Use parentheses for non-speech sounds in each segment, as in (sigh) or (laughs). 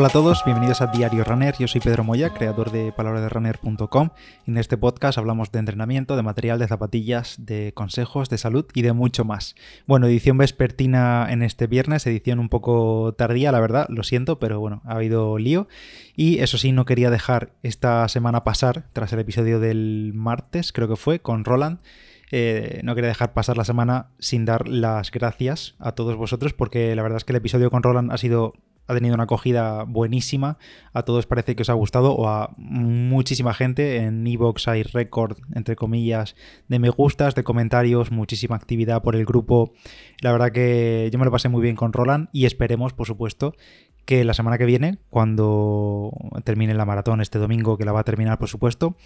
Hola a todos, bienvenidos a Diario Runner. Yo soy Pedro Moya, creador de palabraderunner.com. En este podcast hablamos de entrenamiento, de material, de zapatillas, de consejos, de salud y de mucho más. Bueno, edición vespertina en este viernes, edición un poco tardía, la verdad, lo siento, pero bueno, ha habido lío. Y eso sí, no quería dejar esta semana pasar, tras el episodio del martes, creo que fue, con Roland. Eh, no quería dejar pasar la semana sin dar las gracias a todos vosotros porque la verdad es que el episodio con Roland ha sido ha tenido una acogida buenísima. A todos parece que os ha gustado o a muchísima gente. En Evox hay récord, entre comillas, de me gustas, de comentarios, muchísima actividad por el grupo. La verdad que yo me lo pasé muy bien con Roland y esperemos, por supuesto, que la semana que viene, cuando termine la maratón este domingo, que la va a terminar, por supuesto,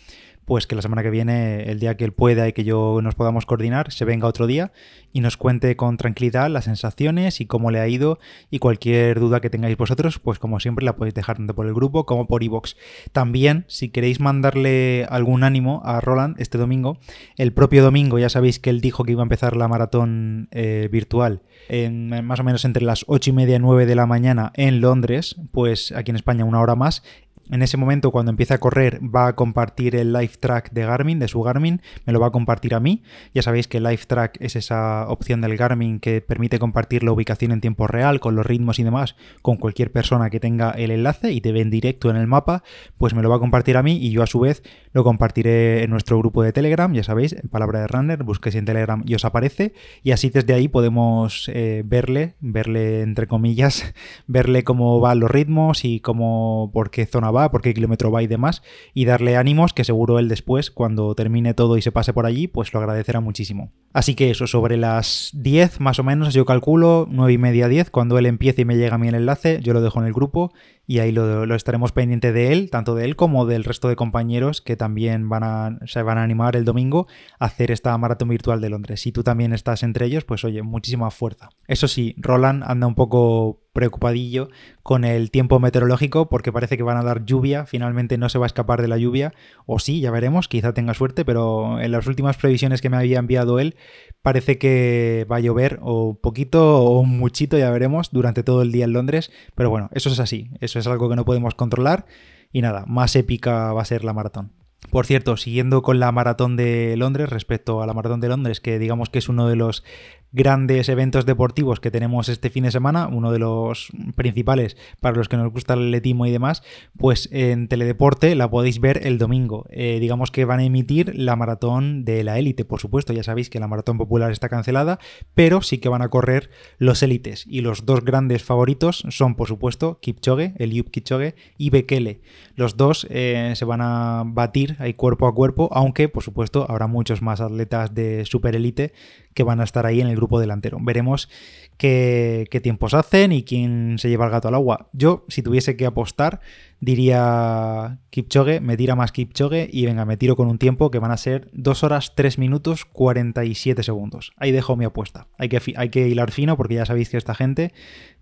pues que la semana que viene, el día que él pueda y que yo nos podamos coordinar, se venga otro día y nos cuente con tranquilidad las sensaciones y cómo le ha ido y cualquier duda que tengáis vosotros, pues como siempre la podéis dejar tanto por el grupo como por iVoox. También, si queréis mandarle algún ánimo a Roland este domingo, el propio domingo ya sabéis que él dijo que iba a empezar la maratón eh, virtual en, más o menos entre las 8 y media y 9 de la mañana en Londres, pues aquí en España una hora más, en ese momento, cuando empiece a correr, va a compartir el live track de Garmin, de su Garmin, me lo va a compartir a mí. Ya sabéis que live track es esa opción del Garmin que permite compartir la ubicación en tiempo real, con los ritmos y demás, con cualquier persona que tenga el enlace y te ve en directo en el mapa, pues me lo va a compartir a mí y yo a su vez lo compartiré en nuestro grupo de Telegram, ya sabéis, en palabra de runner, busquéis en Telegram y os aparece, y así desde ahí podemos eh, verle, verle entre comillas, (laughs) verle cómo van los ritmos y cómo, por qué zona va, por qué kilómetro va y demás, y darle ánimos que seguro él después, cuando termine todo y se pase por allí, pues lo agradecerá muchísimo. Así que eso, sobre las 10 más o menos, yo calculo, 9 y media 10, cuando él empiece y me llega a mí el enlace, yo lo dejo en el grupo y ahí lo, estaremos pendiente de él, tanto de él como del resto de compañeros que también van a, se van a animar el domingo a hacer esta maratón virtual de Londres. Si tú también estás entre ellos, pues oye, muchísima fuerza. Eso sí, Roland anda un poco preocupadillo con el tiempo meteorológico porque parece que van a dar lluvia, finalmente no se va a escapar de la lluvia, o sí, ya veremos, quizá tenga suerte, pero en las últimas previsiones que me había enviado él parece que va a llover o poquito o muchito, ya veremos, durante todo el día en Londres, pero bueno, eso es así, eso es algo que no podemos controlar y nada, más épica va a ser la maratón. Por cierto, siguiendo con la maratón de Londres, respecto a la maratón de Londres, que digamos que es uno de los grandes eventos deportivos que tenemos este fin de semana, uno de los principales para los que nos gusta el atletismo y demás, pues en Teledeporte la podéis ver el domingo. Eh, digamos que van a emitir la maratón de la élite, por supuesto, ya sabéis que la maratón popular está cancelada, pero sí que van a correr los élites y los dos grandes favoritos son, por supuesto, Kipchoge, el Yup Kipchoge y Bekele. Los dos eh, se van a batir ahí cuerpo a cuerpo, aunque, por supuesto, habrá muchos más atletas de super élite que van a estar ahí en el grupo delantero. Veremos qué, qué, tiempos hacen y quién se lleva el gato al agua. Yo, si tuviese que apostar, diría Kipchoge, me tira más Kipchoge y venga, me tiro con un tiempo que van a ser 2 horas 3 minutos 47 segundos. Ahí dejo mi apuesta. Hay que, hay que hilar fino porque ya sabéis que esta gente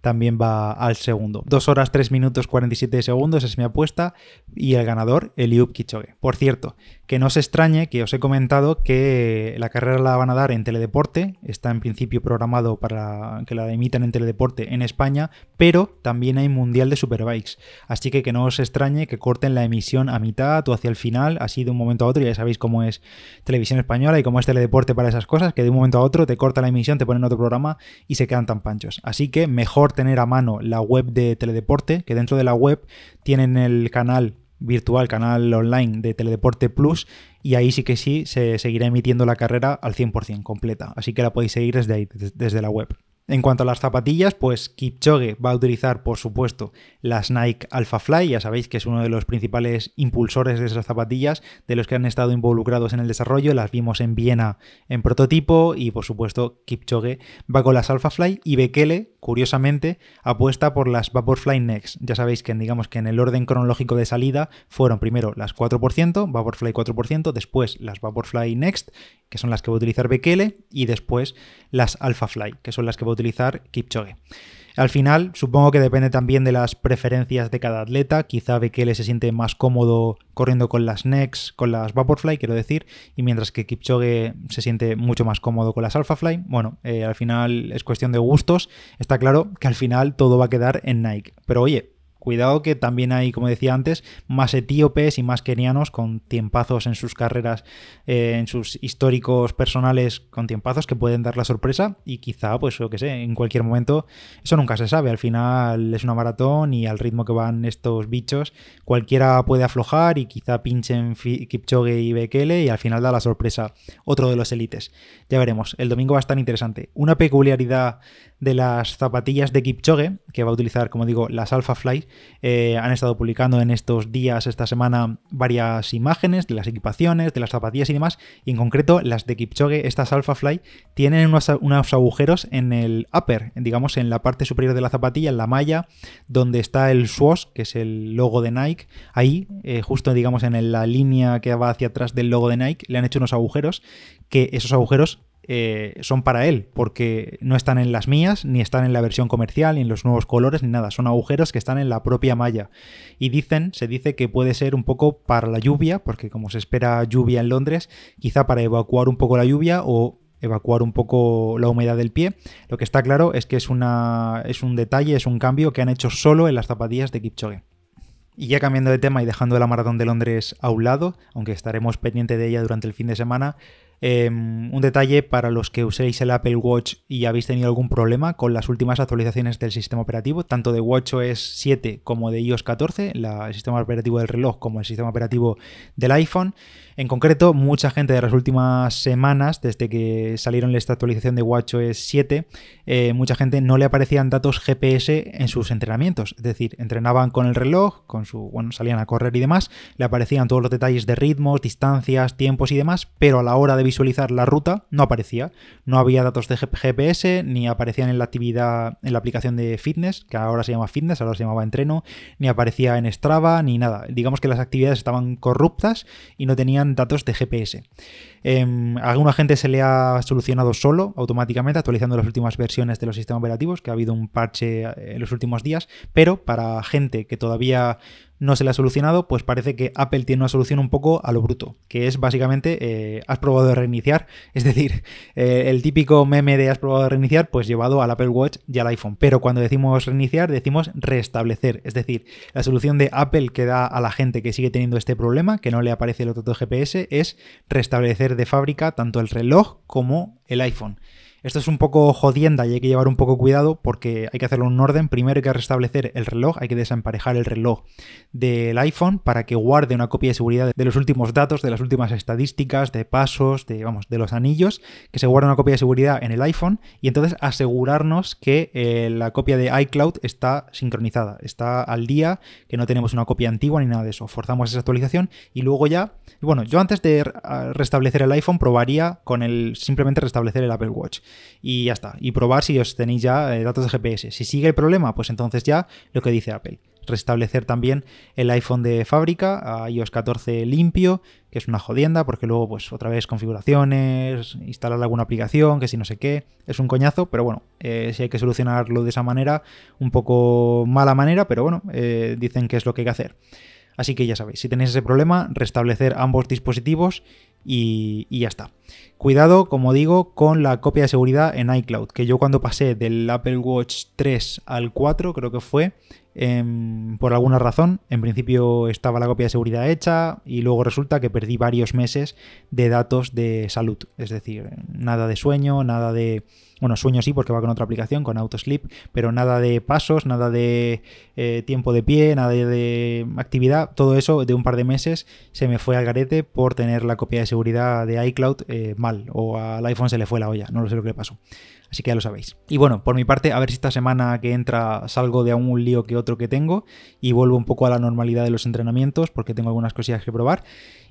también va al segundo. 2 horas 3 minutos 47 segundos es mi apuesta y el ganador, Eliud Kipchoge. Por cierto, que no se extrañe que os he comentado que la carrera la van a dar en Teledeporte, está en principio programado para que la emitan en Teledeporte en España, pero también hay Mundial de Superbikes, así que que no os extrañe que corten la emisión a mitad o hacia el final, así de un momento a otro, ya sabéis cómo es televisión española y cómo es teledeporte para esas cosas, que de un momento a otro te corta la emisión, te ponen otro programa y se quedan tan panchos. Así que mejor tener a mano la web de teledeporte, que dentro de la web tienen el canal virtual, canal online de Teledeporte Plus, y ahí sí que sí se seguirá emitiendo la carrera al 100% completa. Así que la podéis seguir desde ahí, desde la web. En cuanto a las zapatillas, pues Kipchoge va a utilizar, por supuesto, las Nike Alpha Fly. Ya sabéis que es uno de los principales impulsores de esas zapatillas, de los que han estado involucrados en el desarrollo. Las vimos en Viena en prototipo y, por supuesto, Kipchoge va con las Alpha Fly y Bekele, curiosamente, apuesta por las Vaporfly Next. Ya sabéis que, digamos que en el orden cronológico de salida fueron primero las 4%, Vaporfly 4%, después las Vaporfly Next, que son las que va a utilizar Bekele, y después las Alpha Fly, que son las que va a utilizar Kipchoge. Al final, supongo que depende también de las preferencias de cada atleta. Quizá Bekele se siente más cómodo corriendo con las Nex, con las Vaporfly, quiero decir, y mientras que Kipchoge se siente mucho más cómodo con las Alphafly. Bueno, eh, al final es cuestión de gustos. Está claro que al final todo va a quedar en Nike. Pero oye, Cuidado que también hay, como decía antes, más etíopes y más kenianos con tiempazos en sus carreras, eh, en sus históricos personales con tiempazos que pueden dar la sorpresa y quizá, pues lo que sé, en cualquier momento, eso nunca se sabe. Al final es una maratón y al ritmo que van estos bichos, cualquiera puede aflojar y quizá pinchen Kipchoge y Bekele y al final da la sorpresa otro de los élites. Ya veremos, el domingo va a estar interesante. Una peculiaridad de las zapatillas de Kipchoge, que va a utilizar, como digo, las Alpha Fly, eh, han estado publicando en estos días, esta semana, varias imágenes de las equipaciones, de las zapatillas y demás, y en concreto las de Kipchoge, estas Alpha Fly, tienen unos, agujeros en el upper, digamos en la parte superior de la zapatilla, en la malla, donde está el swoosh, que es el logo de Nike, ahí, eh, justo digamos en la línea que va hacia atrás del logo de Nike, le han hecho unos agujeros, que esos agujeros eh, son para él, porque no están en las mías, ni están en la versión comercial, ni en los nuevos colores, ni nada. Son agujeros que están en la propia malla. Y dicen, se dice que puede ser un poco para la lluvia, porque como se espera lluvia en Londres, quizá para evacuar un poco la lluvia o evacuar un poco la humedad del pie. Lo que está claro es que es, una, es un detalle, es un cambio que han hecho solo en las zapatillas de Kipchoge. Y ya cambiando de tema y dejando la maratón de Londres a un lado, aunque estaremos pendiente de ella durante el fin de semana, Em, un detalle para los que uséis el Apple Watch y habéis tenido algún problema con las últimas actualizaciones del sistema operativo, tanto de WatchOS 7 como de iOS 14, el sistema operativo del reloj como el sistema operativo del iPhone. En concreto, mucha gente de las últimas semanas, desde que salieron esta actualización de WatchOS 7, eh, mucha gente no le aparecían datos GPS en sus entrenamientos. Es decir, entrenaban con el reloj, con su, bueno, salían a correr y demás, le aparecían todos los detalles de ritmos, distancias, tiempos y demás, pero a la hora de visualizar la ruta no aparecía. No había datos de GPS, ni aparecían en la actividad, en la aplicación de fitness, que ahora se llama fitness, ahora se llamaba entreno, ni aparecía en Strava, ni nada. Digamos que las actividades estaban corruptas y no tenían datos de GPS. Eh, a alguna gente se le ha solucionado solo, automáticamente, actualizando las últimas versiones de los sistemas operativos, que ha habido un parche en los últimos días, pero para gente que todavía no se le ha solucionado, pues parece que Apple tiene una solución un poco a lo bruto, que es básicamente eh, has probado de reiniciar, (laughs) es decir, eh, el típico meme de has probado de reiniciar, pues llevado al Apple Watch y al iPhone. Pero cuando decimos reiniciar, decimos restablecer, es decir, la solución de Apple que da a la gente que sigue teniendo este problema, que no le aparece el otro GPS, es restablecer de fábrica tanto el reloj como el iPhone. Esto es un poco jodienda y hay que llevar un poco cuidado porque hay que hacerlo en un orden. Primero hay que restablecer el reloj, hay que desemparejar el reloj del iPhone para que guarde una copia de seguridad de los últimos datos, de las últimas estadísticas, de pasos, de vamos, de los anillos, que se guarde una copia de seguridad en el iPhone y entonces asegurarnos que eh, la copia de iCloud está sincronizada, está al día, que no tenemos una copia antigua ni nada de eso. Forzamos esa actualización y luego ya, bueno, yo antes de restablecer el iPhone probaría con el simplemente restablecer el Apple Watch y ya está. Y probar si os tenéis ya eh, datos de GPS. Si sigue el problema, pues entonces ya lo que dice Apple. Restablecer también el iPhone de fábrica a iOS 14 limpio, que es una jodienda, porque luego, pues otra vez configuraciones, instalar alguna aplicación, que si no sé qué, es un coñazo, pero bueno, eh, si hay que solucionarlo de esa manera, un poco mala manera, pero bueno, eh, dicen que es lo que hay que hacer. Así que ya sabéis, si tenéis ese problema, restablecer ambos dispositivos y, ya está. Cuidado, como digo, con la copia de seguridad en iCloud, que yo cuando pasé del Apple Watch 3 al 4, creo que fue, em, por alguna razón, en principio estaba la copia de seguridad hecha y luego resulta que perdí varios meses de datos de salud, es decir, nada de sueño, nada de bueno, sueño sí porque va con otra aplicación, con Autosleep, pero nada de pasos, nada de eh, tiempo de pie, nada de, actividad. Todo eso de un par de meses se me fue al garete por tener la copia de seguridad de iCloud eh, mal o al iPhone se le fue la olla, no lo sé lo que le pasó. Así que ya lo sabéis. Y bueno, por mi parte, a ver si esta semana que entra salgo de un lío que otro que tengo y vuelvo un poco a la normalidad de los entrenamientos porque tengo algunas cosillas que probar.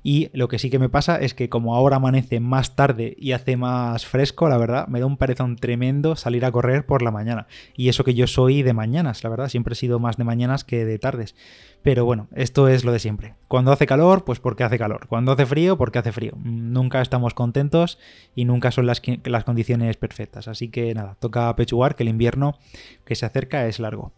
Y lo que sí que me pasa es que como ahora amanece más tarde y hace más fresco, la verdad, me da un perezón tremendo salir a correr por la mañana. Y eso que yo soy de mañanas, la verdad, siempre he sido más de mañanas que de tardes. Pero bueno, esto es lo de siempre. Cuando hace calor, pues porque hace calor. Cuando hace frío, porque hace frío. Nunca estamos contentos y nunca son las, las condiciones perfectas. Así que nada, toca pechugar que el invierno que se acerca es largo.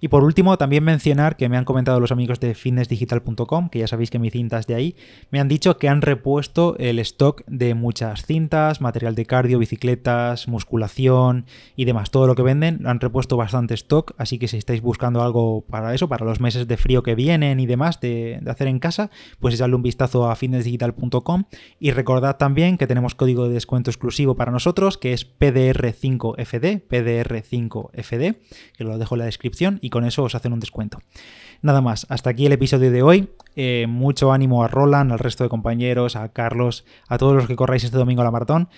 Y por último, también mencionar que me han comentado los amigos de fitnessdigital.com, que ya sabéis que mi cintas de ahí, me han dicho que han repuesto el stock de muchas cintas, material de cardio, bicicletas, musculación y demás. Todo lo que venden, han repuesto bastante stock, así que si estáis buscando algo para eso, para los meses de frío que vienen y demás de, hacer en casa, pues echadle un vistazo a fitnessdigital.com y recordad también que tenemos código de descuento exclusivo para nosotros, que es PDR5FD, PDR5FD, que lo dejo en la descripción y con eso os hacen un descuento. Nada más, hasta aquí el episodio de hoy. Eh, mucho ánimo a Roland, al resto de compañeros, a Carlos, a todos los que corráis este domingo a la maratón.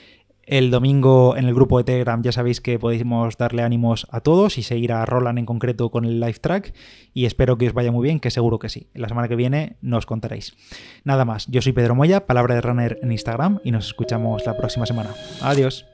El domingo en el grupo de Telegram ya sabéis que podéis darle ánimos a todos y seguir a Roland en concreto con el live track y espero que os vaya muy bien, que seguro que sí. La semana que viene nos contaréis. Nada más, yo soy Pedro Moya, palabra de runner en Instagram y nos escuchamos la próxima semana. Adiós.